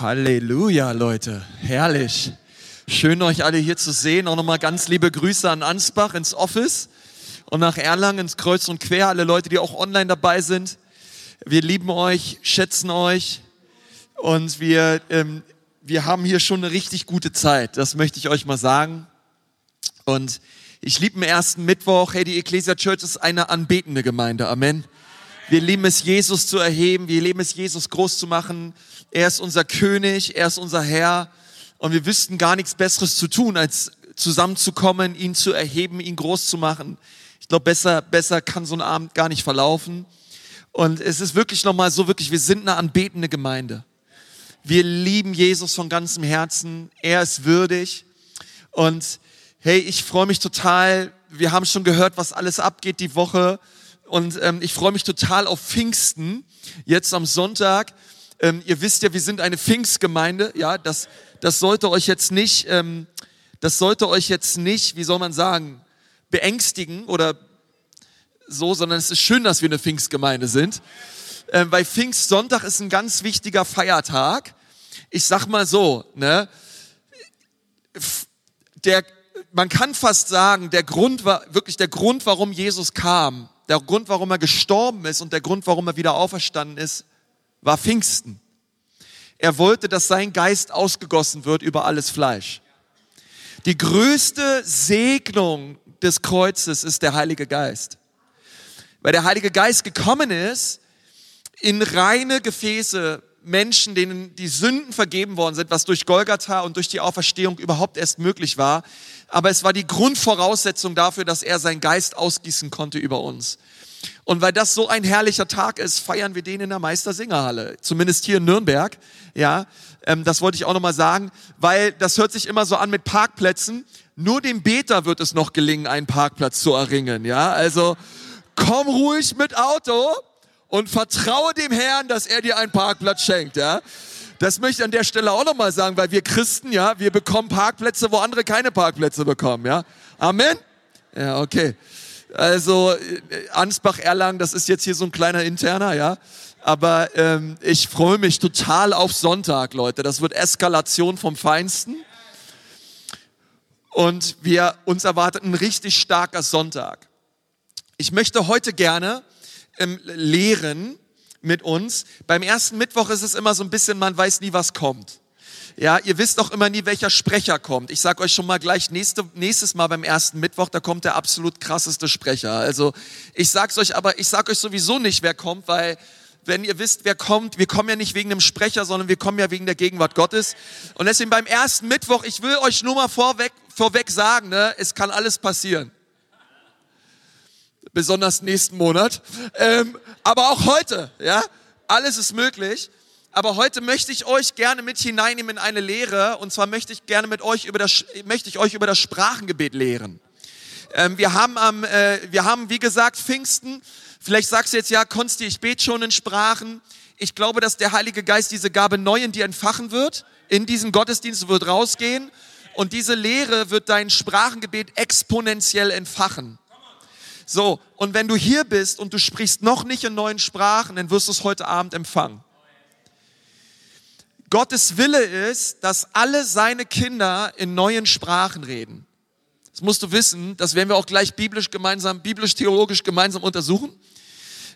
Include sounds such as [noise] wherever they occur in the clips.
Halleluja, Leute. Herrlich. Schön, euch alle hier zu sehen. Auch nochmal ganz liebe Grüße an Ansbach ins Office und nach Erlangen ins Kreuz und Quer. Alle Leute, die auch online dabei sind. Wir lieben euch, schätzen euch und wir, ähm, wir haben hier schon eine richtig gute Zeit. Das möchte ich euch mal sagen. Und ich liebe den ersten Mittwoch. Hey, die Ecclesia Church ist eine anbetende Gemeinde. Amen. Wir lieben es, Jesus zu erheben. Wir lieben es, Jesus groß zu machen. Er ist unser König. Er ist unser Herr. Und wir wüssten gar nichts Besseres zu tun, als zusammenzukommen, ihn zu erheben, ihn groß zu machen. Ich glaube, besser, besser kann so ein Abend gar nicht verlaufen. Und es ist wirklich nochmal so, wirklich, wir sind eine anbetende Gemeinde. Wir lieben Jesus von ganzem Herzen. Er ist würdig. Und hey, ich freue mich total. Wir haben schon gehört, was alles abgeht die Woche. Und ähm, ich freue mich total auf Pfingsten, jetzt am Sonntag. Ähm, ihr wisst ja, wir sind eine Pfingstgemeinde. Ja, das, das sollte euch jetzt nicht, ähm, das sollte euch jetzt nicht, wie soll man sagen, beängstigen oder so, sondern es ist schön, dass wir eine Pfingstgemeinde sind. Ähm, weil Pfingstsonntag ist ein ganz wichtiger Feiertag. Ich sag mal so, ne, der, man kann fast sagen, der Grund war wirklich der Grund, warum Jesus kam, der Grund, warum er gestorben ist und der Grund, warum er wieder auferstanden ist, war Pfingsten. Er wollte, dass sein Geist ausgegossen wird über alles Fleisch. Die größte Segnung des Kreuzes ist der Heilige Geist. Weil der Heilige Geist gekommen ist, in reine Gefäße Menschen, denen die Sünden vergeben worden sind, was durch Golgatha und durch die Auferstehung überhaupt erst möglich war. Aber es war die Grundvoraussetzung dafür, dass er seinen Geist ausgießen konnte über uns. Und weil das so ein herrlicher Tag ist, feiern wir den in der Meistersingerhalle. Zumindest hier in Nürnberg. Ja, ähm, das wollte ich auch nochmal sagen, weil das hört sich immer so an mit Parkplätzen. Nur dem Beter wird es noch gelingen, einen Parkplatz zu erringen. Ja, also komm ruhig mit Auto und vertraue dem Herrn, dass er dir einen Parkplatz schenkt. Ja, das möchte ich an der Stelle auch nochmal sagen, weil wir Christen, ja, wir bekommen Parkplätze, wo andere keine Parkplätze bekommen. Ja, Amen. Ja, okay. Also äh, Ansbach Erlangen, das ist jetzt hier so ein kleiner interner, ja. Aber ähm, ich freue mich total auf Sonntag, Leute. Das wird Eskalation vom Feinsten. Und wir uns erwartet ein richtig starker Sonntag. Ich möchte heute gerne ähm, lehren mit uns. Beim ersten Mittwoch ist es immer so ein bisschen, man weiß nie, was kommt. Ja, ihr wisst auch immer nie, welcher Sprecher kommt. Ich sage euch schon mal gleich nächste, nächstes Mal beim ersten Mittwoch, da kommt der absolut krasseste Sprecher. Also ich sag's euch, aber ich sag euch sowieso nicht, wer kommt, weil wenn ihr wisst, wer kommt, wir kommen ja nicht wegen dem Sprecher, sondern wir kommen ja wegen der Gegenwart Gottes. Und deswegen beim ersten Mittwoch, ich will euch nur mal vorweg, vorweg sagen, ne, es kann alles passieren. Besonders nächsten Monat. Ähm, aber auch heute, ja, alles ist möglich. Aber heute möchte ich euch gerne mit hineinnehmen in eine Lehre. Und zwar möchte ich gerne mit euch über das, möchte ich euch über das Sprachengebet lehren. Ähm, wir haben am, äh, wir haben, wie gesagt, Pfingsten. Vielleicht sagst du jetzt, ja, Konsti, ich bete schon in Sprachen. Ich glaube, dass der Heilige Geist diese Gabe neu in dir entfachen wird. In diesen Gottesdienst wird rausgehen. Und diese Lehre wird dein Sprachengebet exponentiell entfachen. So, und wenn du hier bist und du sprichst noch nicht in neuen Sprachen, dann wirst du es heute Abend empfangen. Gottes Wille ist, dass alle seine Kinder in neuen Sprachen reden. Das musst du wissen, das werden wir auch gleich biblisch gemeinsam, biblisch-theologisch gemeinsam untersuchen.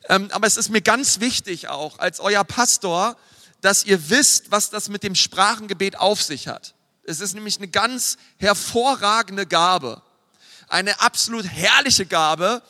Ähm, aber es ist mir ganz wichtig auch als euer Pastor, dass ihr wisst, was das mit dem Sprachengebet auf sich hat. Es ist nämlich eine ganz hervorragende Gabe, eine absolut herrliche Gabe,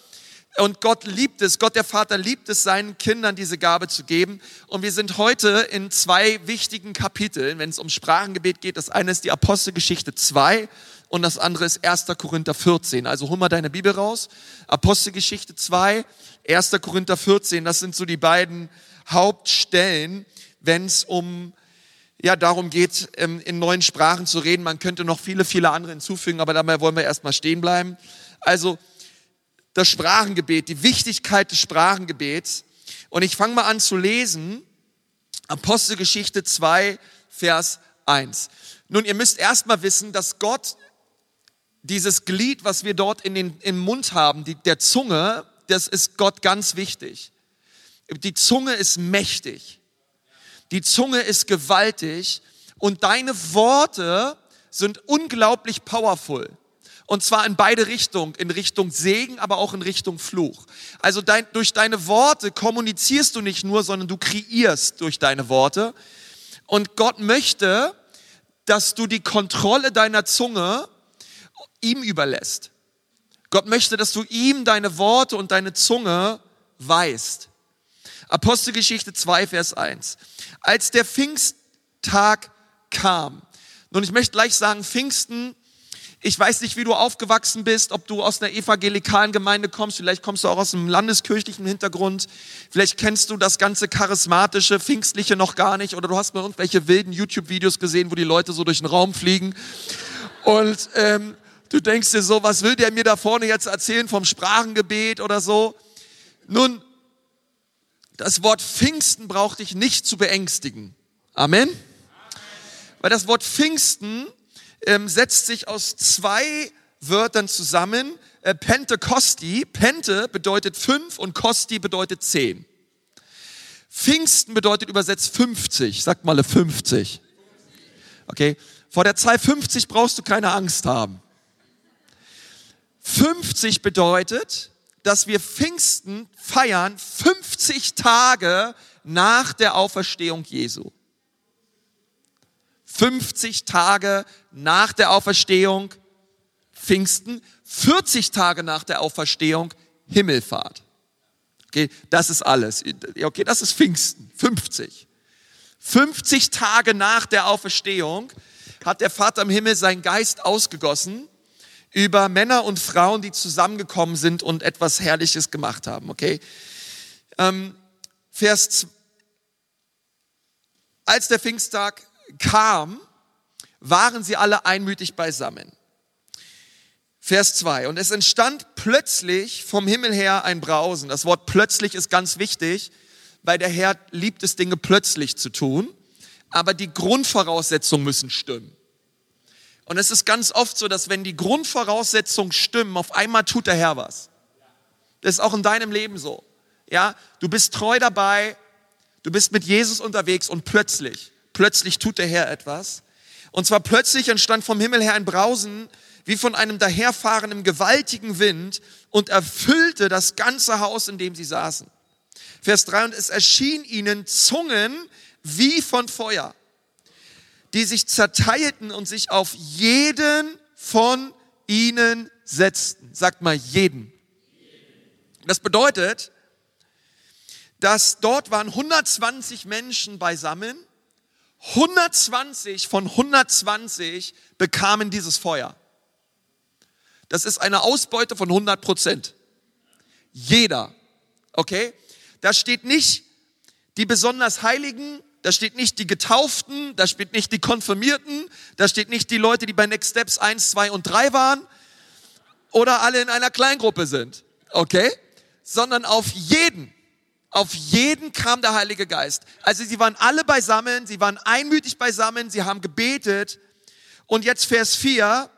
und Gott liebt es, Gott der Vater liebt es, seinen Kindern diese Gabe zu geben. Und wir sind heute in zwei wichtigen Kapiteln, wenn es um Sprachengebet geht. Das eine ist die Apostelgeschichte 2 und das andere ist 1. Korinther 14. Also hol mal deine Bibel raus. Apostelgeschichte 2, 1. Korinther 14, das sind so die beiden Hauptstellen, wenn es um ja, darum geht, ähm, in neuen Sprachen zu reden. Man könnte noch viele, viele andere hinzufügen, aber dabei wollen wir erstmal stehen bleiben. Also das Sprachengebet, die Wichtigkeit des Sprachengebets. Und ich fange mal an zu lesen. Apostelgeschichte 2, Vers 1. Nun, ihr müsst erstmal wissen, dass Gott dieses Glied, was wir dort in den, im Mund haben, die, der Zunge, das ist Gott ganz wichtig. Die Zunge ist mächtig. Die Zunge ist gewaltig und deine Worte sind unglaublich powerful. Und zwar in beide Richtungen, in Richtung Segen, aber auch in Richtung Fluch. Also dein, durch deine Worte kommunizierst du nicht nur, sondern du kreierst durch deine Worte. Und Gott möchte, dass du die Kontrolle deiner Zunge ihm überlässt. Gott möchte, dass du ihm deine Worte und deine Zunge weißt. Apostelgeschichte 2, Vers 1. Als der Pfingsttag kam, nun ich möchte gleich sagen, Pfingsten ich weiß nicht, wie du aufgewachsen bist, ob du aus einer evangelikalen Gemeinde kommst, vielleicht kommst du auch aus einem landeskirchlichen Hintergrund, vielleicht kennst du das ganze charismatische, pfingstliche noch gar nicht oder du hast mal irgendwelche wilden YouTube-Videos gesehen, wo die Leute so durch den Raum fliegen und ähm, du denkst dir so, was will der mir da vorne jetzt erzählen vom Sprachengebet oder so? Nun, das Wort Pfingsten braucht dich nicht zu beängstigen. Amen? Weil das Wort Pfingsten ähm, setzt sich aus zwei Wörtern zusammen. Äh, Pentecosti, Pente bedeutet fünf und Kosti bedeutet zehn. Pfingsten bedeutet übersetzt 50. Sagt mal 50. Okay. Vor der Zahl 50 brauchst du keine Angst haben. 50 bedeutet, dass wir Pfingsten feiern 50 Tage nach der Auferstehung Jesu. 50 Tage nach der Auferstehung Pfingsten, 40 Tage nach der Auferstehung Himmelfahrt. Okay, das ist alles. Okay, das ist Pfingsten, 50. 50 Tage nach der Auferstehung hat der Vater im Himmel seinen Geist ausgegossen über Männer und Frauen, die zusammengekommen sind und etwas Herrliches gemacht haben. Okay, ähm, Vers, als der Pfingsttag kam, waren sie alle einmütig beisammen. Vers 2. Und es entstand plötzlich vom Himmel her ein Brausen. Das Wort plötzlich ist ganz wichtig, weil der Herr liebt es, Dinge plötzlich zu tun. Aber die Grundvoraussetzungen müssen stimmen. Und es ist ganz oft so, dass wenn die Grundvoraussetzungen stimmen, auf einmal tut der Herr was. Das ist auch in deinem Leben so. Ja, du bist treu dabei, du bist mit Jesus unterwegs und plötzlich plötzlich tut der Herr etwas. Und zwar plötzlich entstand vom Himmel her ein Brausen wie von einem daherfahrenden gewaltigen Wind und erfüllte das ganze Haus, in dem sie saßen. Vers 3, und es erschien ihnen Zungen wie von Feuer, die sich zerteilten und sich auf jeden von ihnen setzten. Sagt mal jeden. Das bedeutet, dass dort waren 120 Menschen beisammen 120 von 120 bekamen dieses Feuer. Das ist eine Ausbeute von 100 Prozent. Jeder. Okay? Da steht nicht die besonders Heiligen, da steht nicht die Getauften, da steht nicht die Konfirmierten, da steht nicht die Leute, die bei Next Steps 1, 2 und 3 waren oder alle in einer Kleingruppe sind. Okay? Sondern auf jeden auf jeden kam der Heilige Geist. Also sie waren alle beisammen, sie waren einmütig beisammen, sie haben gebetet. Und jetzt Vers 4.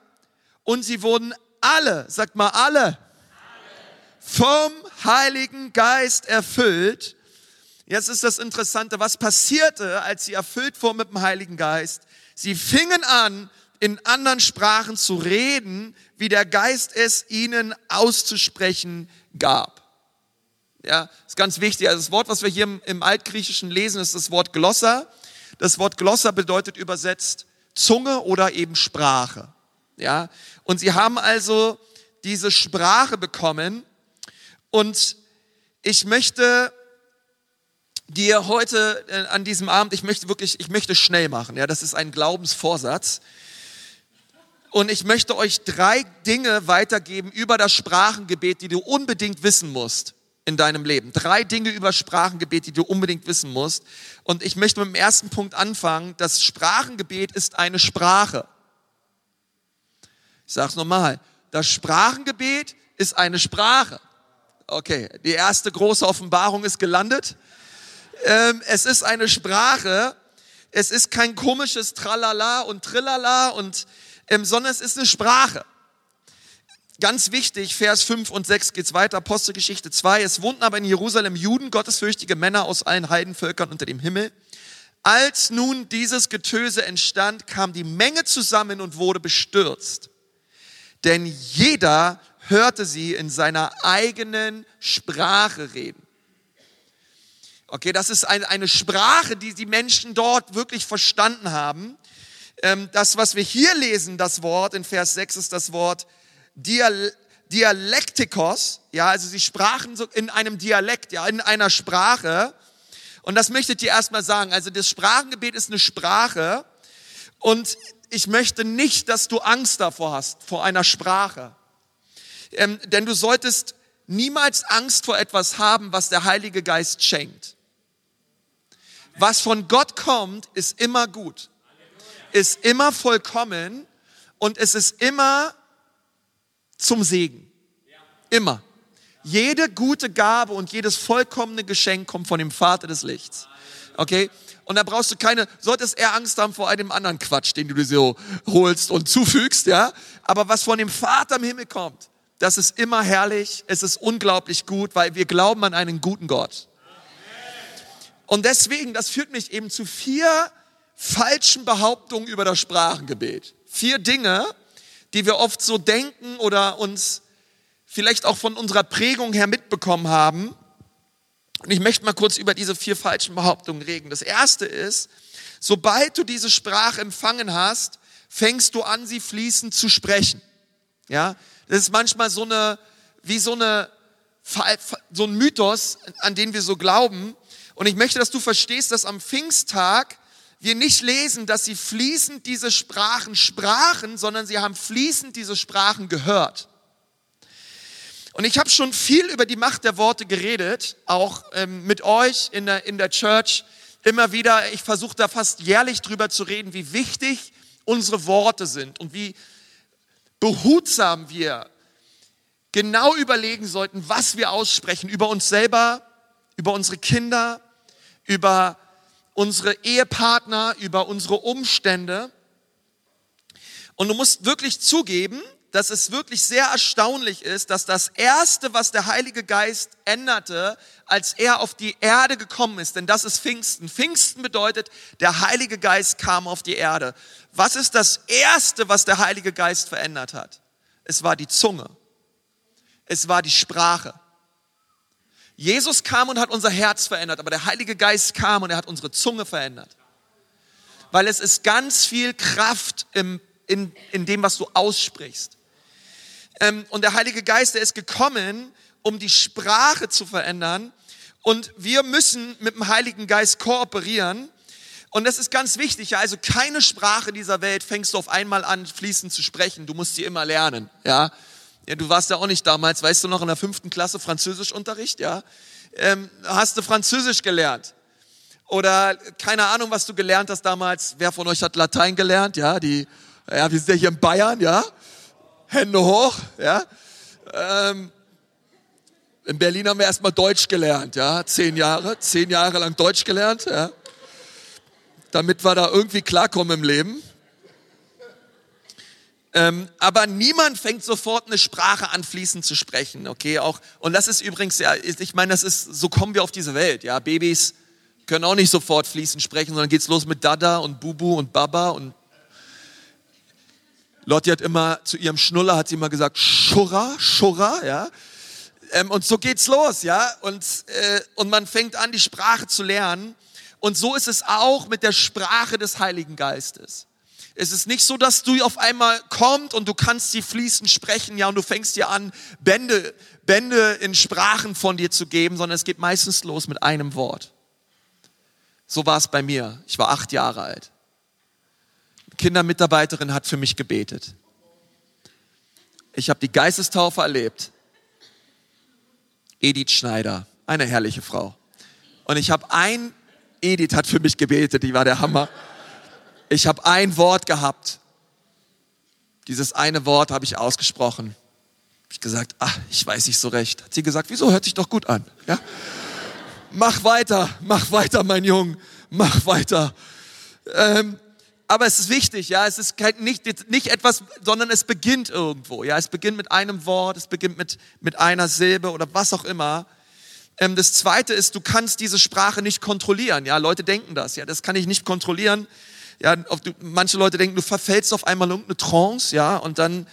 Und sie wurden alle, sagt mal alle, vom Heiligen Geist erfüllt. Jetzt ist das Interessante, was passierte, als sie erfüllt wurden mit dem Heiligen Geist? Sie fingen an, in anderen Sprachen zu reden, wie der Geist es ihnen auszusprechen gab. Ja, ist ganz wichtig. Also das Wort, was wir hier im, Altgriechischen lesen, ist das Wort Glossa. Das Wort Glossa bedeutet übersetzt Zunge oder eben Sprache. Ja, und sie haben also diese Sprache bekommen und ich möchte dir heute äh, an diesem Abend, ich möchte wirklich, ich möchte schnell machen. Ja, das ist ein Glaubensvorsatz. Und ich möchte euch drei Dinge weitergeben über das Sprachengebet, die du unbedingt wissen musst in deinem Leben. Drei Dinge über Sprachengebet, die du unbedingt wissen musst. Und ich möchte mit dem ersten Punkt anfangen. Das Sprachengebet ist eine Sprache. Ich sage es nochmal. Das Sprachengebet ist eine Sprache. Okay, die erste große Offenbarung ist gelandet. Ähm, es ist eine Sprache. Es ist kein komisches Tralala und Trillala und, ähm, sondern es ist eine Sprache. Ganz wichtig, Vers 5 und 6 geht's weiter, Apostelgeschichte 2. Es wohnten aber in Jerusalem Juden, gottesfürchtige Männer aus allen Heidenvölkern unter dem Himmel. Als nun dieses Getöse entstand, kam die Menge zusammen und wurde bestürzt. Denn jeder hörte sie in seiner eigenen Sprache reden. Okay, das ist eine, eine Sprache, die die Menschen dort wirklich verstanden haben. Ähm, das, was wir hier lesen, das Wort in Vers 6 ist das Wort Dial Dialektikos. Ja, also sie sprachen so in einem Dialekt, ja, in einer Sprache. Und das möchte ich dir erstmal sagen. Also das Sprachengebet ist eine Sprache. Und ich möchte nicht, dass du Angst davor hast, vor einer Sprache. Ähm, denn du solltest niemals Angst vor etwas haben, was der Heilige Geist schenkt. Was von Gott kommt, ist immer gut, ist immer vollkommen und es ist immer zum Segen. Immer. Jede gute Gabe und jedes vollkommene Geschenk kommt von dem Vater des Lichts. Okay? Und da brauchst du keine, solltest eher Angst haben vor einem anderen Quatsch, den du dir so holst und zufügst, ja? Aber was von dem Vater im Himmel kommt, das ist immer herrlich, es ist unglaublich gut, weil wir glauben an einen guten Gott. Und deswegen, das führt mich eben zu vier falschen Behauptungen über das Sprachengebet. Vier Dinge, die wir oft so denken oder uns vielleicht auch von unserer Prägung her mitbekommen haben. Und ich möchte mal kurz über diese vier falschen Behauptungen reden. Das erste ist, sobald du diese Sprache empfangen hast, fängst du an, sie fließend zu sprechen. Ja, das ist manchmal so eine, wie so eine, so ein Mythos, an den wir so glauben. Und ich möchte, dass du verstehst, dass am Pfingsttag wir nicht lesen, dass sie fließend diese Sprachen sprachen, sondern sie haben fließend diese Sprachen gehört. Und ich habe schon viel über die Macht der Worte geredet, auch ähm, mit euch in der, in der Church. Immer wieder, ich versuche da fast jährlich drüber zu reden, wie wichtig unsere Worte sind und wie behutsam wir genau überlegen sollten, was wir aussprechen über uns selber, über unsere Kinder, über unsere Ehepartner, über unsere Umstände. Und du musst wirklich zugeben, dass es wirklich sehr erstaunlich ist, dass das Erste, was der Heilige Geist änderte, als er auf die Erde gekommen ist, denn das ist Pfingsten. Pfingsten bedeutet, der Heilige Geist kam auf die Erde. Was ist das Erste, was der Heilige Geist verändert hat? Es war die Zunge. Es war die Sprache. Jesus kam und hat unser Herz verändert, aber der Heilige Geist kam und er hat unsere Zunge verändert. Weil es ist ganz viel Kraft im, in, in dem, was du aussprichst. Ähm, und der Heilige Geist, der ist gekommen, um die Sprache zu verändern. Und wir müssen mit dem Heiligen Geist kooperieren. Und das ist ganz wichtig. Ja? Also keine Sprache dieser Welt fängst du auf einmal an, fließend zu sprechen. Du musst sie immer lernen. Ja? Ja, du warst ja auch nicht damals, weißt du noch, in der fünften Klasse Französischunterricht, ja? Ähm, hast du Französisch gelernt? Oder keine Ahnung, was du gelernt hast damals. Wer von euch hat Latein gelernt? Ja, die, ja, wir sind ja hier in Bayern, ja? Hände hoch, ja? Ähm, in Berlin haben wir erstmal Deutsch gelernt, ja? Zehn Jahre, zehn Jahre lang Deutsch gelernt, ja? Damit wir da irgendwie klarkommen im Leben. Ähm, aber niemand fängt sofort eine Sprache an, fließend zu sprechen, okay? Auch, und das ist übrigens, ja, ich meine, das ist, so kommen wir auf diese Welt, ja? Babys können auch nicht sofort fließend sprechen, sondern geht's los mit Dada und Bubu und Baba und Lotti hat immer zu ihrem Schnuller hat sie immer gesagt Schurra, Schurra, ja. Ähm, und so geht's los, ja. Und äh, und man fängt an, die Sprache zu lernen. Und so ist es auch mit der Sprache des Heiligen Geistes. Es ist nicht so, dass du auf einmal kommt und du kannst sie fließend sprechen, ja, und du fängst dir an, Bände, Bände in Sprachen von dir zu geben, sondern es geht meistens los mit einem Wort. So war es bei mir. Ich war acht Jahre alt. Kindermitarbeiterin hat für mich gebetet. Ich habe die Geistestaufe erlebt. Edith Schneider, eine herrliche Frau. Und ich habe ein, Edith hat für mich gebetet, die war der Hammer. Ich habe ein Wort gehabt. Dieses eine Wort habe ich ausgesprochen. Ich gesagt, ach, ich weiß nicht so recht. Hat sie gesagt, wieso hört sich doch gut an? Ja? Mach weiter, mach weiter, mein Junge, mach weiter. Ähm, aber es ist wichtig, ja, es ist nicht, nicht etwas, sondern es beginnt irgendwo, ja, es beginnt mit einem Wort, es beginnt mit, mit einer Silbe oder was auch immer. Ähm, das zweite ist, du kannst diese Sprache nicht kontrollieren. Ja, Leute denken das. Ja, das kann ich nicht kontrollieren. Ja, du, manche Leute denken, du verfällst auf einmal in irgendeine Trance, ja, und dann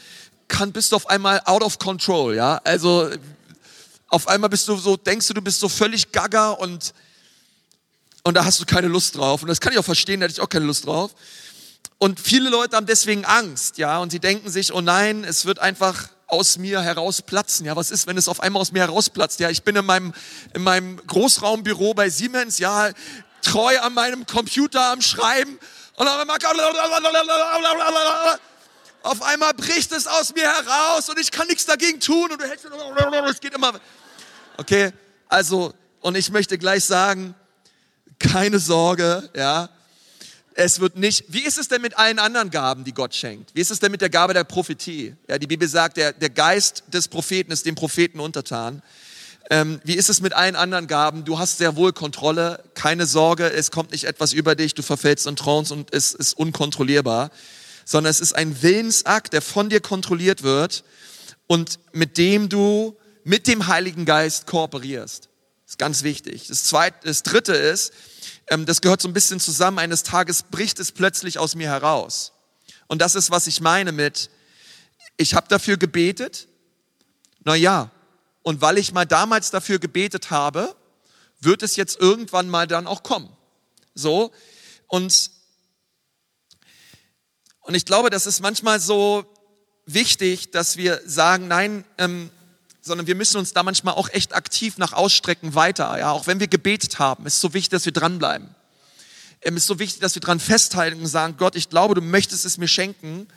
kann, bist du auf einmal out of control, ja. Also auf einmal bist du so, denkst du, du bist so völlig gaga und, und da hast du keine Lust drauf. Und das kann ich auch verstehen, da hätte ich auch keine Lust drauf. Und viele Leute haben deswegen Angst, ja, und sie denken sich, oh nein, es wird einfach aus mir herausplatzen. Ja, was ist, wenn es auf einmal aus mir herausplatzt? Ja, ich bin in meinem, in meinem Großraumbüro bei Siemens, ja, treu an meinem Computer am Schreiben und auf einmal, auf einmal bricht es aus mir heraus und ich kann nichts dagegen tun und du hältst, es geht immer. Okay, also, und ich möchte gleich sagen, keine Sorge, ja, es wird nicht, wie ist es denn mit allen anderen Gaben, die Gott schenkt? Wie ist es denn mit der Gabe der Prophetie? Ja, die Bibel sagt, der, der Geist des Propheten ist dem Propheten untertan. Ähm, wie ist es mit allen anderen Gaben? Du hast sehr wohl Kontrolle, keine Sorge, es kommt nicht etwas über dich, du verfällst in Trance und es ist unkontrollierbar, sondern es ist ein Willensakt, der von dir kontrolliert wird und mit dem du mit dem Heiligen Geist kooperierst. Das ist ganz wichtig. Das, zweite, das dritte ist, ähm, das gehört so ein bisschen zusammen, eines Tages bricht es plötzlich aus mir heraus. Und das ist, was ich meine mit, ich habe dafür gebetet, na ja, und weil ich mal damals dafür gebetet habe, wird es jetzt irgendwann mal dann auch kommen. So, und, und ich glaube, das ist manchmal so wichtig, dass wir sagen, nein, ähm, sondern wir müssen uns da manchmal auch echt aktiv nach ausstrecken weiter. Ja, auch wenn wir gebetet haben, ist so wichtig, dass wir dranbleiben. Es ist so wichtig, dass wir dran festhalten und sagen, Gott, ich glaube, du möchtest es mir schenken,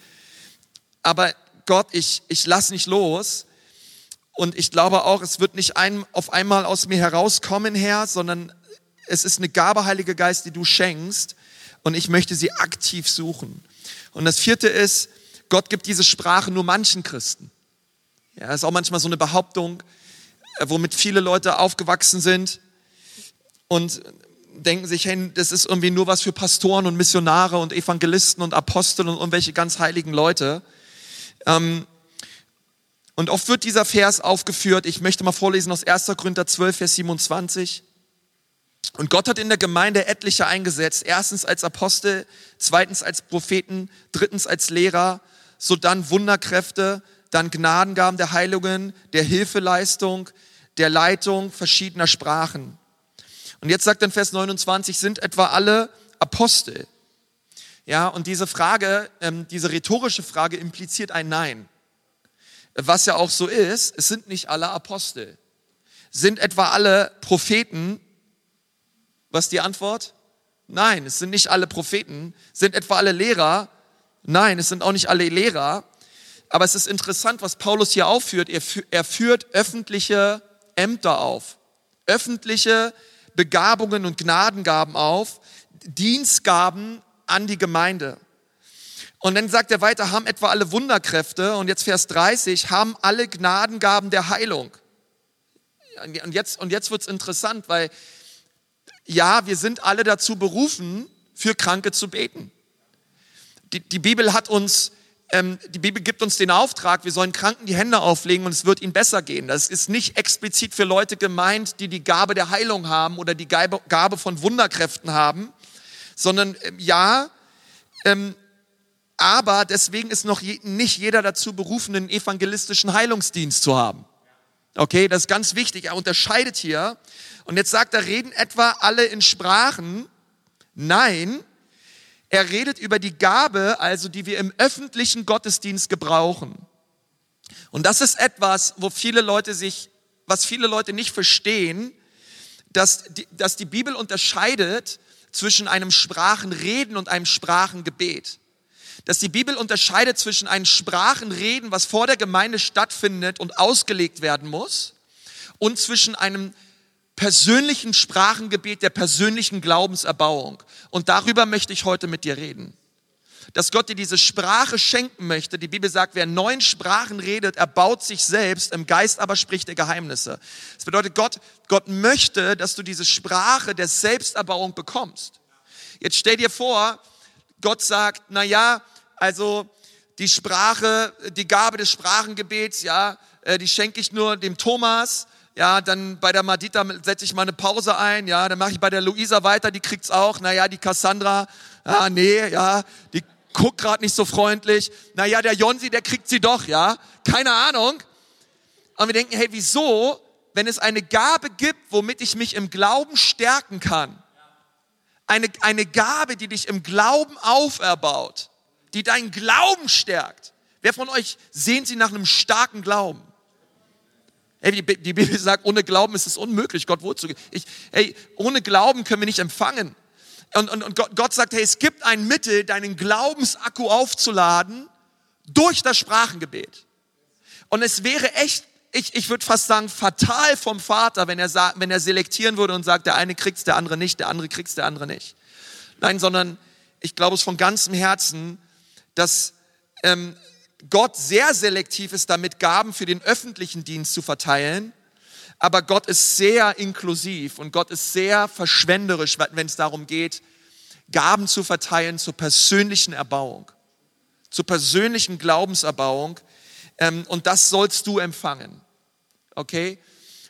aber Gott, ich, ich lass nicht los. Und ich glaube auch, es wird nicht ein, auf einmal aus mir herauskommen, Herr, sondern es ist eine Gabe, Heilige Geist, die du schenkst. Und ich möchte sie aktiv suchen. Und das vierte ist, Gott gibt diese Sprache nur manchen Christen. Ja, ist auch manchmal so eine Behauptung, äh, womit viele Leute aufgewachsen sind und denken sich, hey, das ist irgendwie nur was für Pastoren und Missionare und Evangelisten und Apostel und irgendwelche ganz heiligen Leute. Ähm, und oft wird dieser Vers aufgeführt, ich möchte mal vorlesen aus 1. Korinther 12, Vers 27. Und Gott hat in der Gemeinde etliche eingesetzt, erstens als Apostel, zweitens als Propheten, drittens als Lehrer, sodann Wunderkräfte, dann Gnadengaben der Heilungen, der Hilfeleistung, der Leitung verschiedener Sprachen. Und jetzt sagt dann Vers 29, sind etwa alle Apostel? Ja, und diese Frage, ähm, diese rhetorische Frage impliziert ein Nein. Was ja auch so ist, es sind nicht alle Apostel. Sind etwa alle Propheten? Was die Antwort? Nein, es sind nicht alle Propheten. Sind etwa alle Lehrer? Nein, es sind auch nicht alle Lehrer. Aber es ist interessant, was Paulus hier aufführt. Er, er führt öffentliche Ämter auf, öffentliche Begabungen und Gnadengaben auf, Dienstgaben an die Gemeinde. Und dann sagt er weiter, haben etwa alle Wunderkräfte. Und jetzt Vers 30, haben alle Gnadengaben der Heilung. Und jetzt, und jetzt wird's interessant, weil ja, wir sind alle dazu berufen, für Kranke zu beten. Die, die Bibel hat uns ähm, die Bibel gibt uns den Auftrag, wir sollen Kranken die Hände auflegen und es wird ihnen besser gehen. Das ist nicht explizit für Leute gemeint, die die Gabe der Heilung haben oder die Gabe von Wunderkräften haben, sondern ähm, ja, ähm, aber deswegen ist noch je, nicht jeder dazu berufen, einen evangelistischen Heilungsdienst zu haben. Okay, das ist ganz wichtig. Er unterscheidet hier. Und jetzt sagt er, reden etwa alle in Sprachen? Nein, er redet über die Gabe, also die wir im öffentlichen Gottesdienst gebrauchen. Und das ist etwas, wo viele Leute sich, was viele Leute nicht verstehen, dass die, dass die Bibel unterscheidet zwischen einem Sprachenreden und einem Sprachengebet. Dass die Bibel unterscheidet zwischen einem Sprachenreden, was vor der Gemeinde stattfindet und ausgelegt werden muss, und zwischen einem persönlichen Sprachengebet, der persönlichen Glaubenserbauung. Und darüber möchte ich heute mit dir reden. Dass Gott dir diese Sprache schenken möchte. Die Bibel sagt, wer neun Sprachen redet, erbaut sich selbst, im Geist aber spricht er Geheimnisse. Das bedeutet, Gott, Gott möchte, dass du diese Sprache der Selbsterbauung bekommst. Jetzt stell dir vor, Gott sagt, na ja, also die Sprache, die Gabe des Sprachengebets, ja, äh, die schenke ich nur dem Thomas Ja, dann bei der Madita setze ich mal eine Pause ein. Ja, dann mache ich bei der Luisa weiter, die kriegt's auch. Naja, die Cassandra, ah, nee, ja, die guckt gerade nicht so freundlich. Naja, der Jonsi, der kriegt sie doch, ja. Keine Ahnung. Und wir denken, hey, wieso, wenn es eine Gabe gibt, womit ich mich im Glauben stärken kann, eine, eine Gabe, die dich im Glauben auferbaut, die deinen Glauben stärkt. Wer von euch sehnt sie nach einem starken Glauben? Hey, die, Bibel sagt, ohne Glauben ist es unmöglich, Gott wohlzugehen. Hey, ohne Glauben können wir nicht empfangen. Und, und, und Gott, Gott sagt, hey, es gibt ein Mittel, deinen Glaubensakku aufzuladen durch das Sprachengebet. Und es wäre echt ich, ich würde fast sagen, fatal vom Vater, wenn er, wenn er selektieren würde und sagt, der eine kriegt's, der andere nicht, der andere kriegt's, der andere nicht. Nein, sondern ich glaube es von ganzem Herzen, dass ähm, Gott sehr selektiv ist, damit Gaben für den öffentlichen Dienst zu verteilen. Aber Gott ist sehr inklusiv und Gott ist sehr verschwenderisch, wenn es darum geht, Gaben zu verteilen zur persönlichen Erbauung, zur persönlichen Glaubenserbauung. Ähm, und das sollst du empfangen okay?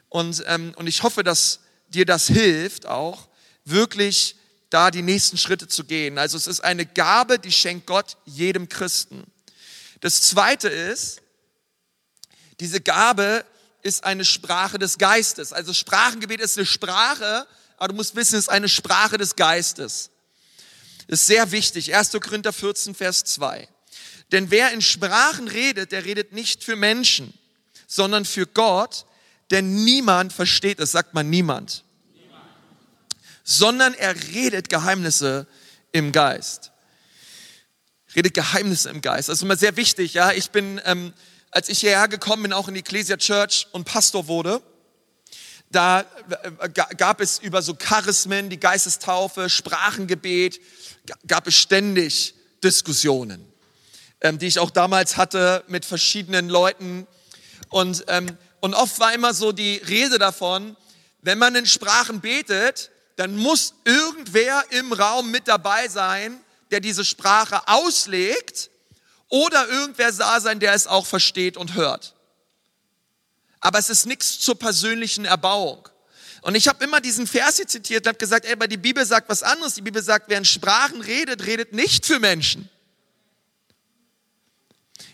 Und, ähm, und ich hoffe, dass dir das hilft auch, wirklich da die nächsten Schritte zu gehen. Also es ist eine Gabe, die schenkt Gott jedem Christen. Das Zweite ist, diese Gabe ist eine Sprache des Geistes. Also Sprachengebet ist eine Sprache, aber du musst wissen, es ist eine Sprache des Geistes. Das ist sehr wichtig. 1. Korinther 14, Vers 2. Denn wer in Sprachen redet, der redet nicht für Menschen, sondern für Gott, denn niemand versteht es, sagt man niemand. niemand. Sondern er redet Geheimnisse im Geist. Redet Geheimnisse im Geist. Das ist immer sehr wichtig. Ja, ich bin, ähm, als ich hierher gekommen bin, auch in die Ecclesia Church und Pastor wurde, da äh, gab es über so Charismen, die Geistestaufe, Sprachengebet, gab es ständig Diskussionen, ähm, die ich auch damals hatte mit verschiedenen Leuten, und, ähm, und oft war immer so die Rede davon, wenn man in Sprachen betet, dann muss irgendwer im Raum mit dabei sein, der diese Sprache auslegt oder irgendwer da sein, der es auch versteht und hört. Aber es ist nichts zur persönlichen Erbauung. Und ich habe immer diesen Vers hier zitiert und habe gesagt, ey, aber die Bibel sagt was anderes. Die Bibel sagt, wer in Sprachen redet, redet nicht für Menschen.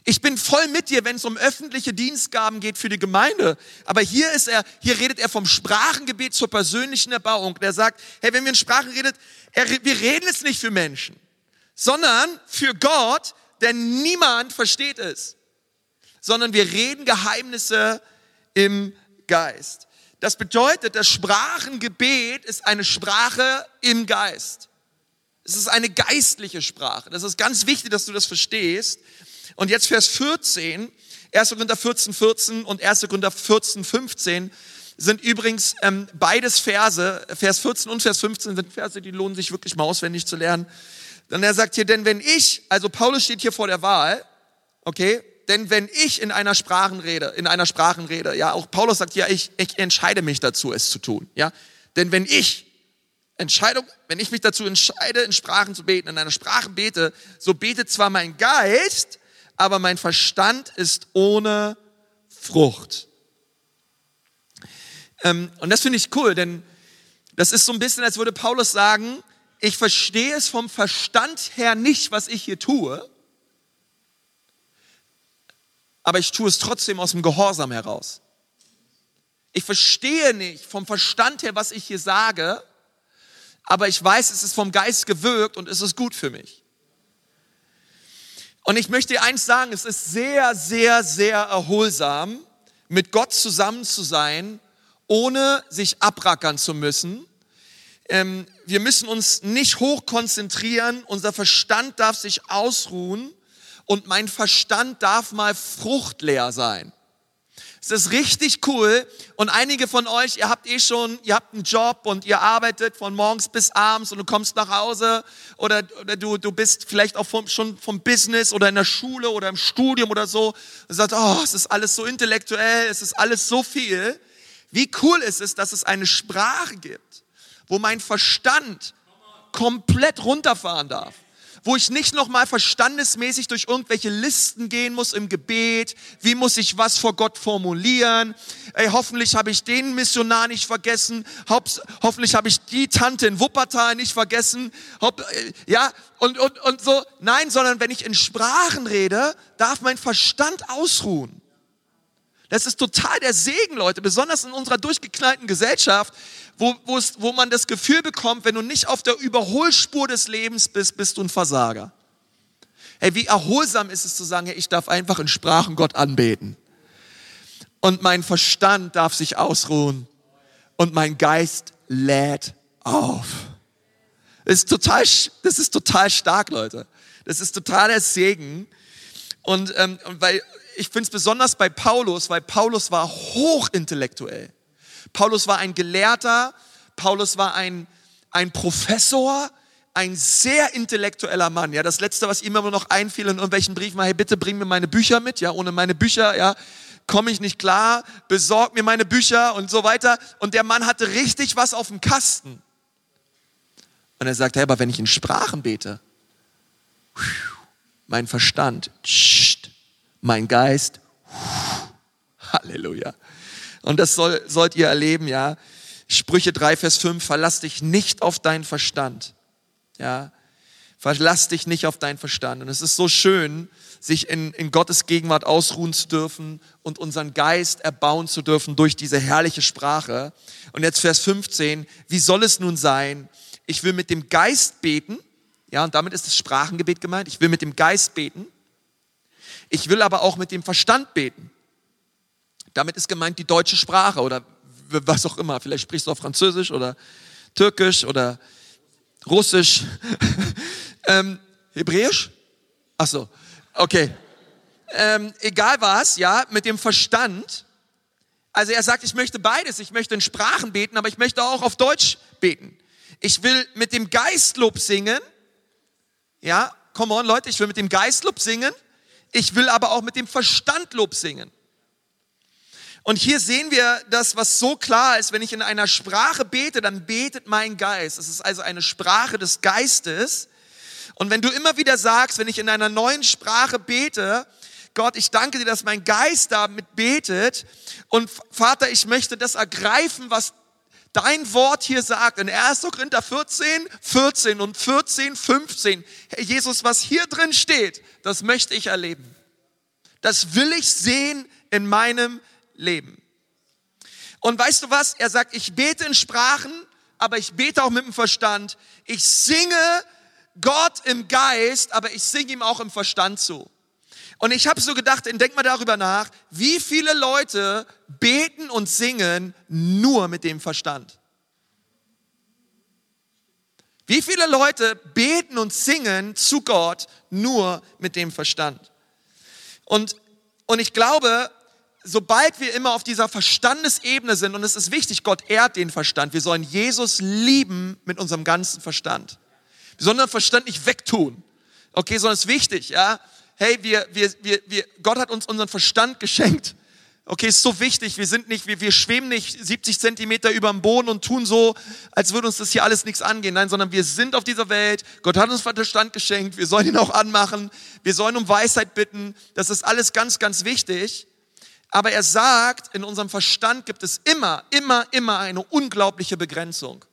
Ich bin voll mit dir, wenn es um öffentliche Dienstgaben geht für die Gemeinde. Aber hier ist er, hier redet er vom Sprachengebet zur persönlichen Erbauung. Der sagt, hey, wenn wir in Sprachen redet, er, wir reden es nicht für Menschen, sondern für Gott, denn niemand versteht es. Sondern wir reden Geheimnisse im Geist. Das bedeutet, das Sprachengebet ist eine Sprache im Geist. Es ist eine geistliche Sprache. Das ist ganz wichtig, dass du das verstehst. Und jetzt Vers 14, 1. Korinther 14, 14 und 1. Korinther 14, 15 sind übrigens ähm, beides Verse, Vers 14 und Vers 15 sind Verse, die lohnen sich wirklich mal auswendig zu lernen. Dann er sagt hier, denn wenn ich, also Paulus steht hier vor der Wahl, okay, denn wenn ich in einer Sprachenrede, in einer Sprachenrede, ja, auch Paulus sagt ja, ich, ich entscheide mich dazu, es zu tun, ja, denn wenn ich Entscheidung, wenn ich mich dazu entscheide, in Sprachen zu beten, in einer Sprache bete, so betet zwar mein Geist, aber mein Verstand ist ohne Frucht. Ähm, und das finde ich cool, denn das ist so ein bisschen, als würde Paulus sagen, ich verstehe es vom Verstand her nicht, was ich hier tue, aber ich tue es trotzdem aus dem Gehorsam heraus. Ich verstehe nicht vom Verstand her, was ich hier sage, aber ich weiß, es ist vom Geist gewirkt und es ist gut für mich. Und ich möchte dir eins sagen, es ist sehr, sehr, sehr erholsam, mit Gott zusammen zu sein, ohne sich abrackern zu müssen. Ähm, wir müssen uns nicht hoch konzentrieren, unser Verstand darf sich ausruhen und mein Verstand darf mal fruchtleer sein. Es ist richtig cool und einige von euch, ihr habt eh schon, ihr habt einen Job und ihr arbeitet von morgens bis abends und du kommst nach Hause oder, oder du, du bist vielleicht auch vom, schon vom Business oder in der Schule oder im Studium oder so und sagst, oh, es ist alles so intellektuell, es ist alles so viel. Wie cool ist es, dass es eine Sprache gibt, wo mein Verstand komplett runterfahren darf wo ich nicht nochmal verstandesmäßig durch irgendwelche Listen gehen muss im Gebet. Wie muss ich was vor Gott formulieren? Ey, hoffentlich habe ich den Missionar nicht vergessen. hoffentlich habe ich die Tante in Wuppertal nicht vergessen. Äh, ja, und, und, und so. Nein, sondern wenn ich in Sprachen rede, darf mein Verstand ausruhen. Das ist total der Segen, Leute, besonders in unserer durchgeknallten Gesellschaft, wo, wo, man das Gefühl bekommt, wenn du nicht auf der Überholspur des Lebens bist, bist du ein Versager. Hey, wie erholsam ist es zu sagen, hey, ich darf einfach in Sprachen Gott anbeten. Und mein Verstand darf sich ausruhen und mein Geist lädt auf. Das ist total, das ist total stark, Leute. Das ist total der Segen. Und ähm, weil ich finde es besonders bei Paulus, weil Paulus war hochintellektuell. Paulus war ein Gelehrter, Paulus war ein, ein Professor, ein sehr intellektueller Mann. Ja, das letzte, was ihm immer noch einfiel in irgendwelchen Briefen war, hey, bitte bring mir meine Bücher mit. Ja, ohne meine Bücher, ja, komme ich nicht klar. Besorg mir meine Bücher und so weiter. Und der Mann hatte richtig was auf dem Kasten. Und er sagt, hey, aber wenn ich in Sprachen bete, mein Verstand, mein Geist. Halleluja. Und das soll, sollt ihr erleben, ja. Sprüche 3, Vers 5, verlass dich nicht auf deinen Verstand. Ja. Verlass dich nicht auf deinen Verstand. Und es ist so schön, sich in, in Gottes Gegenwart ausruhen zu dürfen und unseren Geist erbauen zu dürfen durch diese herrliche Sprache. Und jetzt Vers 15, wie soll es nun sein? Ich will mit dem Geist beten. Ja, und damit ist das Sprachengebet gemeint. Ich will mit dem Geist beten ich will aber auch mit dem Verstand beten. Damit ist gemeint die deutsche Sprache oder was auch immer. Vielleicht sprichst du auch Französisch oder Türkisch oder Russisch, [laughs] ähm, Hebräisch. Ach so, okay. Ähm, egal was, ja, mit dem Verstand. Also er sagt, ich möchte beides. Ich möchte in Sprachen beten, aber ich möchte auch auf Deutsch beten. Ich will mit dem Geistlob singen. Ja, come on Leute, ich will mit dem Geistlob singen ich will aber auch mit dem Verstand Lob singen. Und hier sehen wir das, was so klar ist, wenn ich in einer Sprache bete, dann betet mein Geist. Es ist also eine Sprache des Geistes. Und wenn du immer wieder sagst, wenn ich in einer neuen Sprache bete, Gott, ich danke dir, dass mein Geist damit betet. Und Vater, ich möchte das ergreifen, was dein Wort hier sagt. In 1. Korinther 14, 14 und 14, 15. Herr Jesus, was hier drin steht, das möchte ich erleben. Das will ich sehen in meinem Leben. Und weißt du was? Er sagt, ich bete in Sprachen, aber ich bete auch mit dem Verstand. Ich singe Gott im Geist, aber ich singe ihm auch im Verstand zu. Und ich habe so gedacht, denk mal darüber nach, wie viele Leute beten und singen nur mit dem Verstand. Wie viele Leute beten und singen zu Gott nur mit dem Verstand? Und, und ich glaube, sobald wir immer auf dieser Verstandesebene sind, und es ist wichtig, Gott ehrt den Verstand, wir sollen Jesus lieben mit unserem ganzen Verstand. Wir sollen den Verstand nicht wegtun. Okay, sondern es ist wichtig, ja. Hey, wir, wir, wir, wir, Gott hat uns unseren Verstand geschenkt. Okay, ist so wichtig. Wir sind nicht, wir, wir schweben nicht 70 Zentimeter über dem Boden und tun so, als würde uns das hier alles nichts angehen. Nein, sondern wir sind auf dieser Welt. Gott hat uns Verstand geschenkt. Wir sollen ihn auch anmachen. Wir sollen um Weisheit bitten. Das ist alles ganz, ganz wichtig. Aber er sagt, in unserem Verstand gibt es immer, immer, immer eine unglaubliche Begrenzung.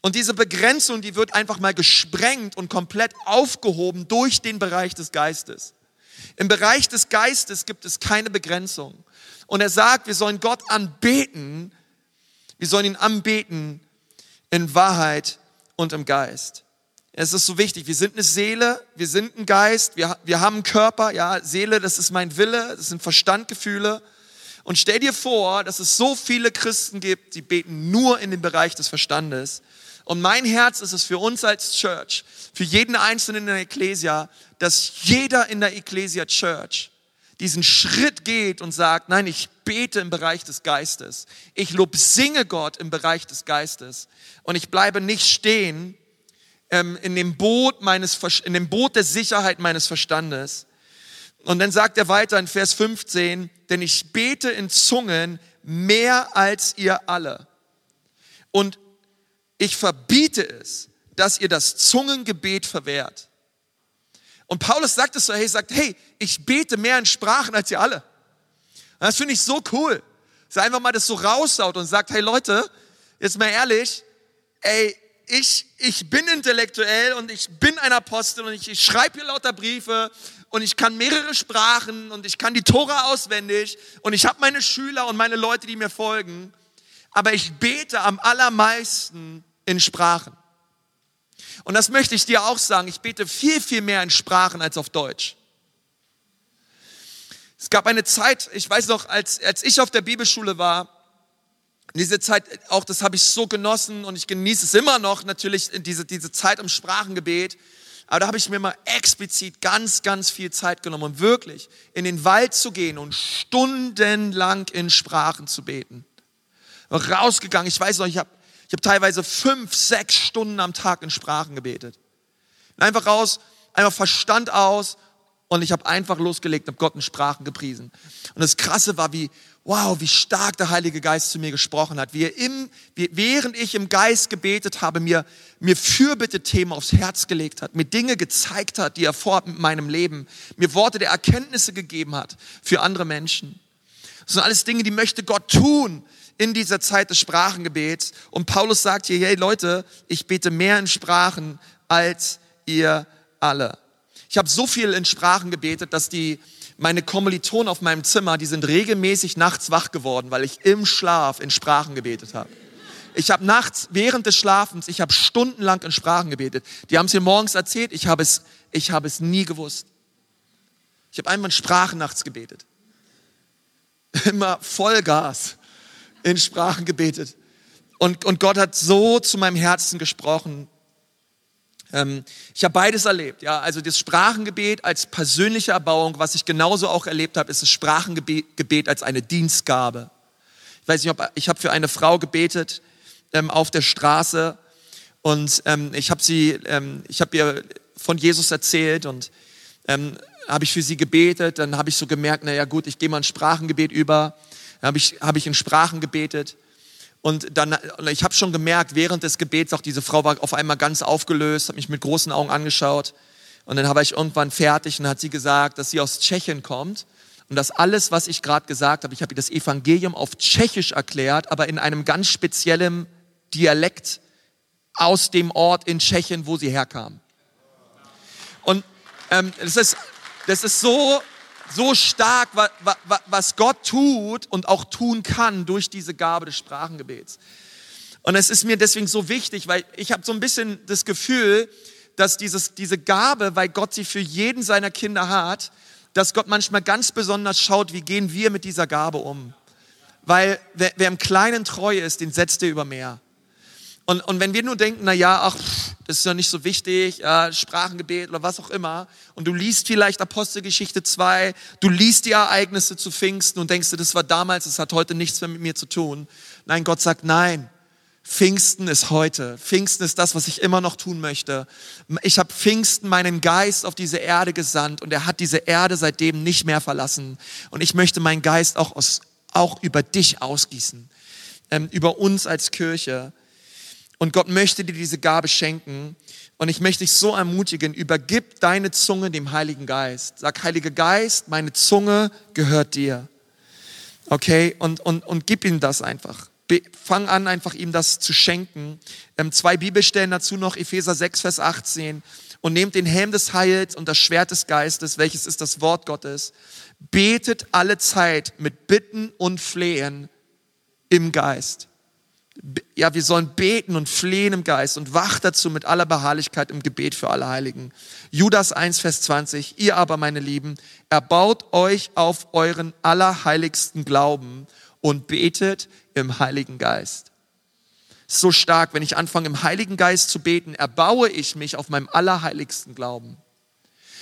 Und diese Begrenzung, die wird einfach mal gesprengt und komplett aufgehoben durch den Bereich des Geistes. Im Bereich des Geistes gibt es keine Begrenzung. Und er sagt, wir sollen Gott anbeten, wir sollen ihn anbeten in Wahrheit und im Geist. Es ist so wichtig, wir sind eine Seele, wir sind ein Geist, wir, wir haben einen Körper, ja, Seele, das ist mein Wille, das sind Verstandgefühle. Und stell dir vor, dass es so viele Christen gibt, die beten nur in dem Bereich des Verstandes. Und mein Herz ist es für uns als Church, für jeden Einzelnen in der Ecclesia, dass jeder in der Ecclesia Church diesen Schritt geht und sagt, nein, ich bete im Bereich des Geistes. Ich lob singe Gott im Bereich des Geistes. Und ich bleibe nicht stehen ähm, in, dem Boot meines, in dem Boot der Sicherheit meines Verstandes. Und dann sagt er weiter in Vers 15, denn ich bete in Zungen mehr als ihr alle. Und ich verbiete es, dass ihr das Zungengebet verwehrt. Und Paulus sagt es so, hey, sagt, hey, ich bete mehr in Sprachen als ihr alle. Das finde ich so cool. Dass einfach mal das so raushaut und sagt, hey Leute, jetzt mal ehrlich, ey, ich, ich bin intellektuell und ich bin ein Apostel und ich, ich schreibe hier lauter Briefe und ich kann mehrere Sprachen und ich kann die Tora auswendig und ich habe meine Schüler und meine Leute, die mir folgen, aber ich bete am allermeisten in Sprachen. Und das möchte ich dir auch sagen, ich bete viel, viel mehr in Sprachen als auf Deutsch. Es gab eine Zeit, ich weiß noch, als, als ich auf der Bibelschule war, diese Zeit, auch das habe ich so genossen und ich genieße es immer noch, natürlich diese, diese Zeit im Sprachengebet. Aber da habe ich mir mal explizit ganz, ganz viel Zeit genommen, um wirklich in den Wald zu gehen und stundenlang in Sprachen zu beten. Rausgegangen, ich weiß noch, ich habe ich hab teilweise fünf, sechs Stunden am Tag in Sprachen gebetet. Einfach raus, einfach Verstand aus und ich habe einfach losgelegt und Gott in Sprachen gepriesen. Und das Krasse war, wie, wow, wie stark der Heilige Geist zu mir gesprochen hat, wie er im, während ich im Geist gebetet habe, mir, mir Fürbitte-Themen aufs Herz gelegt hat, mir Dinge gezeigt hat, die er vorhat mit meinem Leben, mir Worte der Erkenntnisse gegeben hat für andere Menschen. Das sind alles Dinge, die möchte Gott tun in dieser Zeit des Sprachengebets. Und Paulus sagt hier, hey Leute, ich bete mehr in Sprachen als ihr alle. Ich habe so viel in Sprachen gebetet, dass die, meine Kommilitonen auf meinem Zimmer, die sind regelmäßig nachts wach geworden, weil ich im Schlaf in Sprachen gebetet habe. Ich habe nachts während des Schlafens, ich habe stundenlang in Sprachen gebetet. Die haben es mir morgens erzählt, ich habe es, ich habe es nie gewusst. Ich habe einmal in Sprachen nachts gebetet. [laughs] Immer Vollgas in Sprachen gebetet. Und, und Gott hat so zu meinem Herzen gesprochen. Ähm, ich habe beides erlebt. Ja, also das Sprachengebet als persönliche Erbauung, was ich genauso auch erlebt habe, ist das Sprachengebet als eine Dienstgabe. Ich weiß nicht, ob ich habe für eine Frau gebetet ähm, auf der Straße und ähm, ich habe sie, ähm, ich habe ihr von Jesus erzählt und ähm, habe ich für sie gebetet. Dann habe ich so gemerkt, na ja gut, ich gehe mal ein Sprachengebet über. Dann habe ich, hab ich in Sprachen gebetet. Und dann, ich habe schon gemerkt, während des Gebets, auch diese Frau war auf einmal ganz aufgelöst, hat mich mit großen Augen angeschaut. Und dann habe ich irgendwann fertig und hat sie gesagt, dass sie aus Tschechien kommt und dass alles, was ich gerade gesagt habe, ich habe ihr das Evangelium auf Tschechisch erklärt, aber in einem ganz speziellen Dialekt aus dem Ort in Tschechien, wo sie herkam. Und ähm, das, ist, das ist so so stark, was Gott tut und auch tun kann durch diese Gabe des Sprachengebets. Und es ist mir deswegen so wichtig, weil ich habe so ein bisschen das Gefühl, dass dieses, diese Gabe, weil Gott sie für jeden seiner Kinder hat, dass Gott manchmal ganz besonders schaut, wie gehen wir mit dieser Gabe um. Weil wer, wer im Kleinen treu ist, den setzt er über mehr. Und, und wenn wir nur denken, na ja, ach, das ist ja nicht so wichtig, äh, Sprachengebet oder was auch immer, und du liest vielleicht Apostelgeschichte 2, du liest die Ereignisse zu Pfingsten und denkst dir, das war damals, das hat heute nichts mehr mit mir zu tun. Nein, Gott sagt, nein, Pfingsten ist heute. Pfingsten ist das, was ich immer noch tun möchte. Ich habe Pfingsten meinen Geist auf diese Erde gesandt und er hat diese Erde seitdem nicht mehr verlassen. Und ich möchte meinen Geist auch, aus, auch über dich ausgießen, ähm, über uns als Kirche. Und Gott möchte dir diese Gabe schenken. Und ich möchte dich so ermutigen, übergib deine Zunge dem Heiligen Geist. Sag, Heiliger Geist, meine Zunge gehört dir. Okay? Und, und, und gib ihm das einfach. Fang an, einfach ihm das zu schenken. Ähm, zwei Bibelstellen dazu noch, Epheser 6, Vers 18. Und nehmt den Helm des Heils und das Schwert des Geistes, welches ist das Wort Gottes. Betet alle Zeit mit Bitten und Flehen im Geist ja, wir sollen beten und flehen im Geist und wacht dazu mit aller Beharrlichkeit im Gebet für alle Heiligen. Judas 1, Vers 20. Ihr aber, meine Lieben, erbaut euch auf euren allerheiligsten Glauben und betet im Heiligen Geist. So stark, wenn ich anfange im Heiligen Geist zu beten, erbaue ich mich auf meinem allerheiligsten Glauben.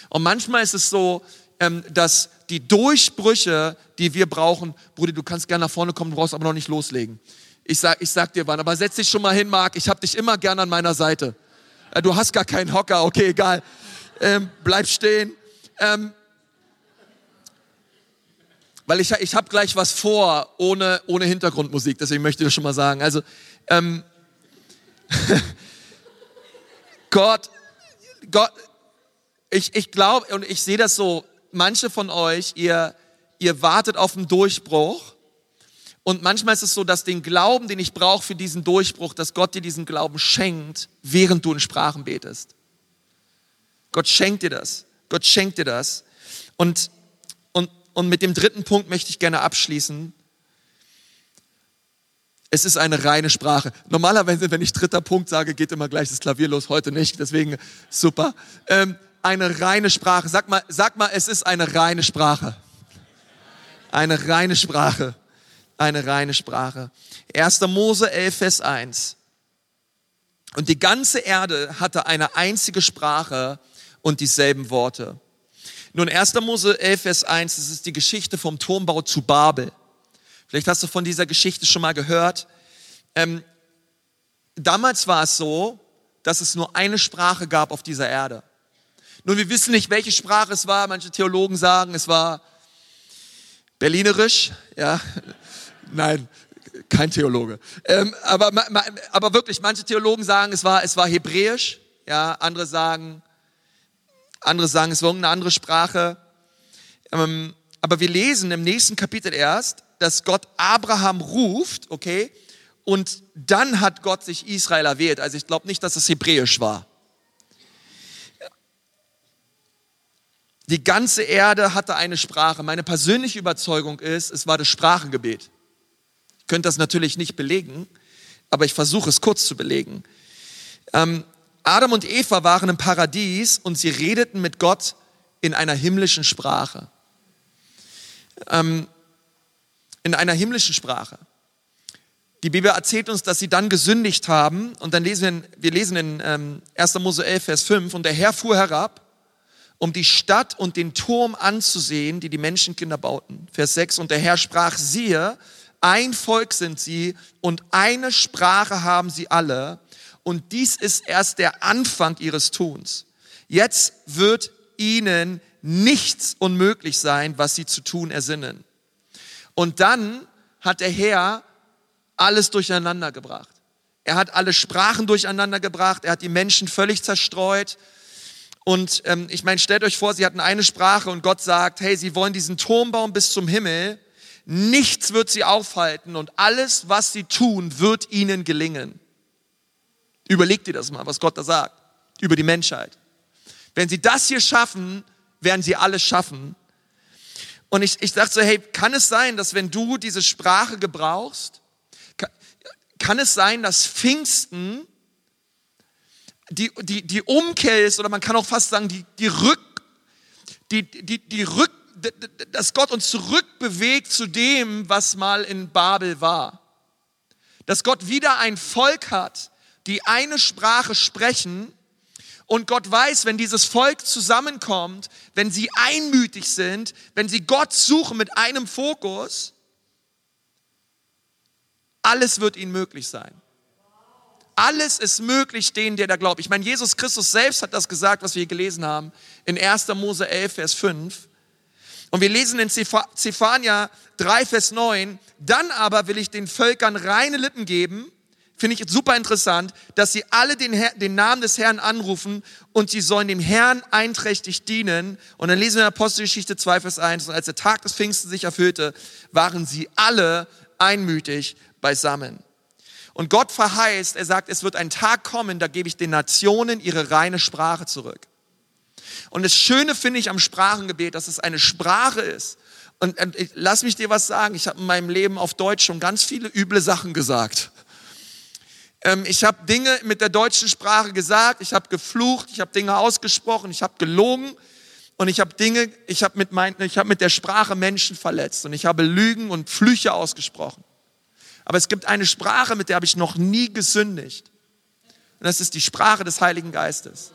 Und manchmal ist es so, ähm, dass die Durchbrüche, die wir brauchen, Bruder, du kannst gerne nach vorne kommen, du brauchst aber noch nicht loslegen. Ich sag, ich sag dir wann, aber setz dich schon mal hin, Marc. Ich hab dich immer gern an meiner Seite. Ja, du hast gar keinen Hocker, okay, egal. Ähm, bleib stehen. Ähm, weil ich, ich habe gleich was vor, ohne, ohne Hintergrundmusik, deswegen möchte ich das schon mal sagen. Also, ähm, [laughs] Gott, Gott, ich, ich glaube und ich sehe das so, manche von euch, ihr, ihr wartet auf einen Durchbruch. Und manchmal ist es so, dass den Glauben, den ich brauche für diesen Durchbruch, dass Gott dir diesen Glauben schenkt, während du in Sprachen betest. Gott schenkt dir das. Gott schenkt dir das. Und, und, und mit dem dritten Punkt möchte ich gerne abschließen. Es ist eine reine Sprache. Normalerweise, wenn ich dritter Punkt sage, geht immer gleich das Klavier los. Heute nicht, deswegen super. Ähm, eine reine Sprache. Sag mal, sag mal, es ist eine reine Sprache. Eine reine Sprache. Eine reine Sprache. 1. Mose 11, Vers 1. Und die ganze Erde hatte eine einzige Sprache und dieselben Worte. Nun, 1. Mose 11, Vers 1, das ist die Geschichte vom Turmbau zu Babel. Vielleicht hast du von dieser Geschichte schon mal gehört. Ähm, damals war es so, dass es nur eine Sprache gab auf dieser Erde. Nun, wir wissen nicht, welche Sprache es war. Manche Theologen sagen, es war Berlinerisch. Ja, nein, kein Theologe. Ähm, aber, aber wirklich, manche Theologen sagen, es war, es war Hebräisch. Ja, andere sagen, andere sagen, es war irgendeine andere Sprache. Ähm, aber wir lesen im nächsten Kapitel erst, dass Gott Abraham ruft, okay, und dann hat Gott sich Israel erwählt. Also ich glaube nicht, dass es Hebräisch war. Die ganze Erde hatte eine Sprache. Meine persönliche Überzeugung ist, es war das Sprachengebet. Ich könnte das natürlich nicht belegen, aber ich versuche es kurz zu belegen. Ähm, Adam und Eva waren im Paradies und sie redeten mit Gott in einer himmlischen Sprache. Ähm, in einer himmlischen Sprache. Die Bibel erzählt uns, dass sie dann gesündigt haben und dann lesen wir, wir lesen in ähm, 1. Mose 11, Vers 5 und der Herr fuhr herab um die Stadt und den Turm anzusehen, die die Menschenkinder bauten. Vers 6, und der Herr sprach, siehe, ein Volk sind sie und eine Sprache haben sie alle und dies ist erst der Anfang ihres Tuns. Jetzt wird ihnen nichts unmöglich sein, was sie zu tun ersinnen. Und dann hat der Herr alles durcheinander gebracht. Er hat alle Sprachen durcheinander gebracht, er hat die Menschen völlig zerstreut, und ähm, ich meine, stellt euch vor, sie hatten eine Sprache und Gott sagt, hey, sie wollen diesen Turm bauen bis zum Himmel. Nichts wird sie aufhalten und alles, was sie tun, wird ihnen gelingen. Überlegt dir das mal, was Gott da sagt über die Menschheit. Wenn sie das hier schaffen, werden sie alles schaffen. Und ich, ich dachte so, hey, kann es sein, dass wenn du diese Sprache gebrauchst, kann, kann es sein, dass Pfingsten die, die, die Umkehr ist, oder man kann auch fast sagen, die, die Rück, die, die, die Rück, dass Gott uns zurückbewegt zu dem, was mal in Babel war. Dass Gott wieder ein Volk hat, die eine Sprache sprechen und Gott weiß, wenn dieses Volk zusammenkommt, wenn sie einmütig sind, wenn sie Gott suchen mit einem Fokus, alles wird ihnen möglich sein. Alles ist möglich denen, der da glaubt. Ich meine, Jesus Christus selbst hat das gesagt, was wir hier gelesen haben, in 1. Mose 11, Vers 5. Und wir lesen in Zephania 3, Vers 9, dann aber will ich den Völkern reine Lippen geben, finde ich super interessant, dass sie alle den, Herr, den, Namen des Herrn anrufen und sie sollen dem Herrn einträchtig dienen. Und dann lesen wir in Apostelgeschichte 2, Vers 1, und als der Tag des Pfingsten sich erfüllte, waren sie alle einmütig beisammen. Und Gott verheißt, er sagt, es wird ein Tag kommen, da gebe ich den Nationen ihre reine Sprache zurück. Und das Schöne finde ich am Sprachengebet, dass es eine Sprache ist. Und lass mich dir was sagen, ich habe in meinem Leben auf Deutsch schon ganz viele üble Sachen gesagt. Ähm, ich habe Dinge mit der deutschen Sprache gesagt, ich habe geflucht, ich habe Dinge ausgesprochen, ich habe gelogen und ich habe Dinge, ich habe mit, mein, ich hab mit der Sprache Menschen verletzt und ich habe Lügen und Flüche ausgesprochen. Aber es gibt eine Sprache, mit der habe ich noch nie gesündigt. Und das ist die Sprache des Heiligen Geistes.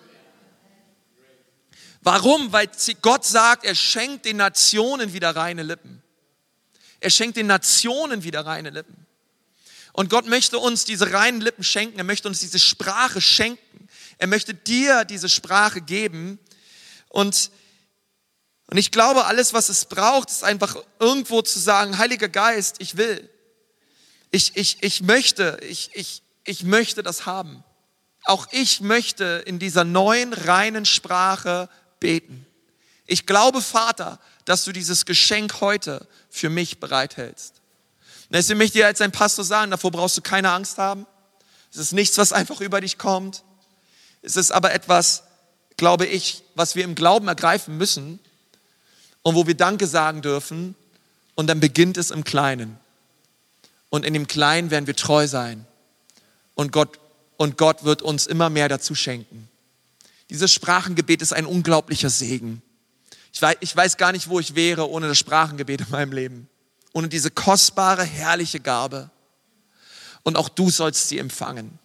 Warum? Weil Gott sagt, er schenkt den Nationen wieder reine Lippen. Er schenkt den Nationen wieder reine Lippen. Und Gott möchte uns diese reinen Lippen schenken. Er möchte uns diese Sprache schenken. Er möchte dir diese Sprache geben. Und, und ich glaube, alles, was es braucht, ist einfach irgendwo zu sagen, Heiliger Geist, ich will. Ich, ich, ich möchte, ich, ich, ich möchte das haben. Auch ich möchte in dieser neuen, reinen Sprache beten. Ich glaube, Vater, dass du dieses Geschenk heute für mich bereithältst. Und deswegen möchte dir als ein Pastor sagen, davor brauchst du keine Angst haben. Es ist nichts, was einfach über dich kommt. Es ist aber etwas, glaube ich, was wir im Glauben ergreifen müssen und wo wir Danke sagen dürfen. Und dann beginnt es im Kleinen. Und in dem Kleinen werden wir treu sein. Und Gott, und Gott wird uns immer mehr dazu schenken. Dieses Sprachengebet ist ein unglaublicher Segen. Ich weiß, ich weiß gar nicht, wo ich wäre ohne das Sprachengebet in meinem Leben. Ohne diese kostbare, herrliche Gabe. Und auch du sollst sie empfangen.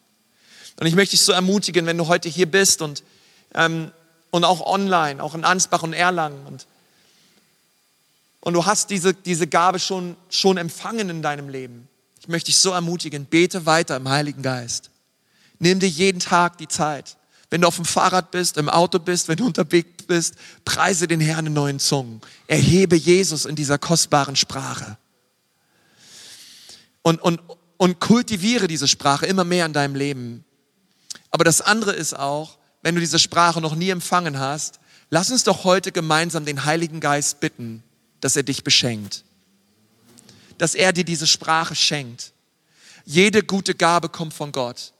Und ich möchte dich so ermutigen, wenn du heute hier bist und, ähm, und auch online, auch in Ansbach und Erlangen und, und du hast diese, diese Gabe schon, schon empfangen in deinem Leben. Ich möchte dich so ermutigen, bete weiter im Heiligen Geist. Nimm dir jeden Tag die Zeit. Wenn du auf dem Fahrrad bist, im Auto bist, wenn du unterwegs bist, preise den Herrn in neuen Zungen. Erhebe Jesus in dieser kostbaren Sprache. Und, und, und kultiviere diese Sprache immer mehr in deinem Leben. Aber das andere ist auch, wenn du diese Sprache noch nie empfangen hast, lass uns doch heute gemeinsam den Heiligen Geist bitten, dass er dich beschenkt. Dass er dir diese Sprache schenkt. Jede gute Gabe kommt von Gott.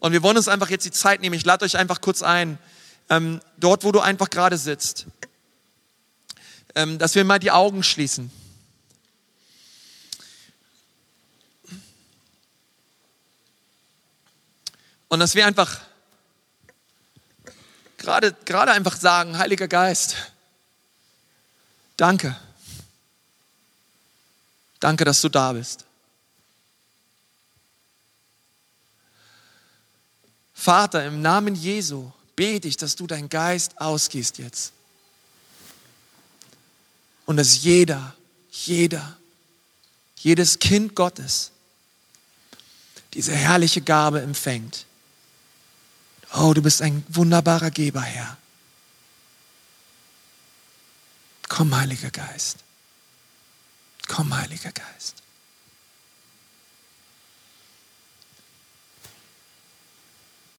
Und wir wollen uns einfach jetzt die Zeit nehmen. Ich lade euch einfach kurz ein, ähm, dort, wo du einfach gerade sitzt, ähm, dass wir mal die Augen schließen. Und dass wir einfach gerade, gerade einfach sagen, Heiliger Geist, danke. Danke, dass du da bist. Vater, im Namen Jesu bete ich, dass du deinen Geist ausgießt jetzt. Und dass jeder, jeder, jedes Kind Gottes diese herrliche Gabe empfängt. Oh, du bist ein wunderbarer Geber, Herr. Komm, Heiliger Geist. Komm, Heiliger Geist.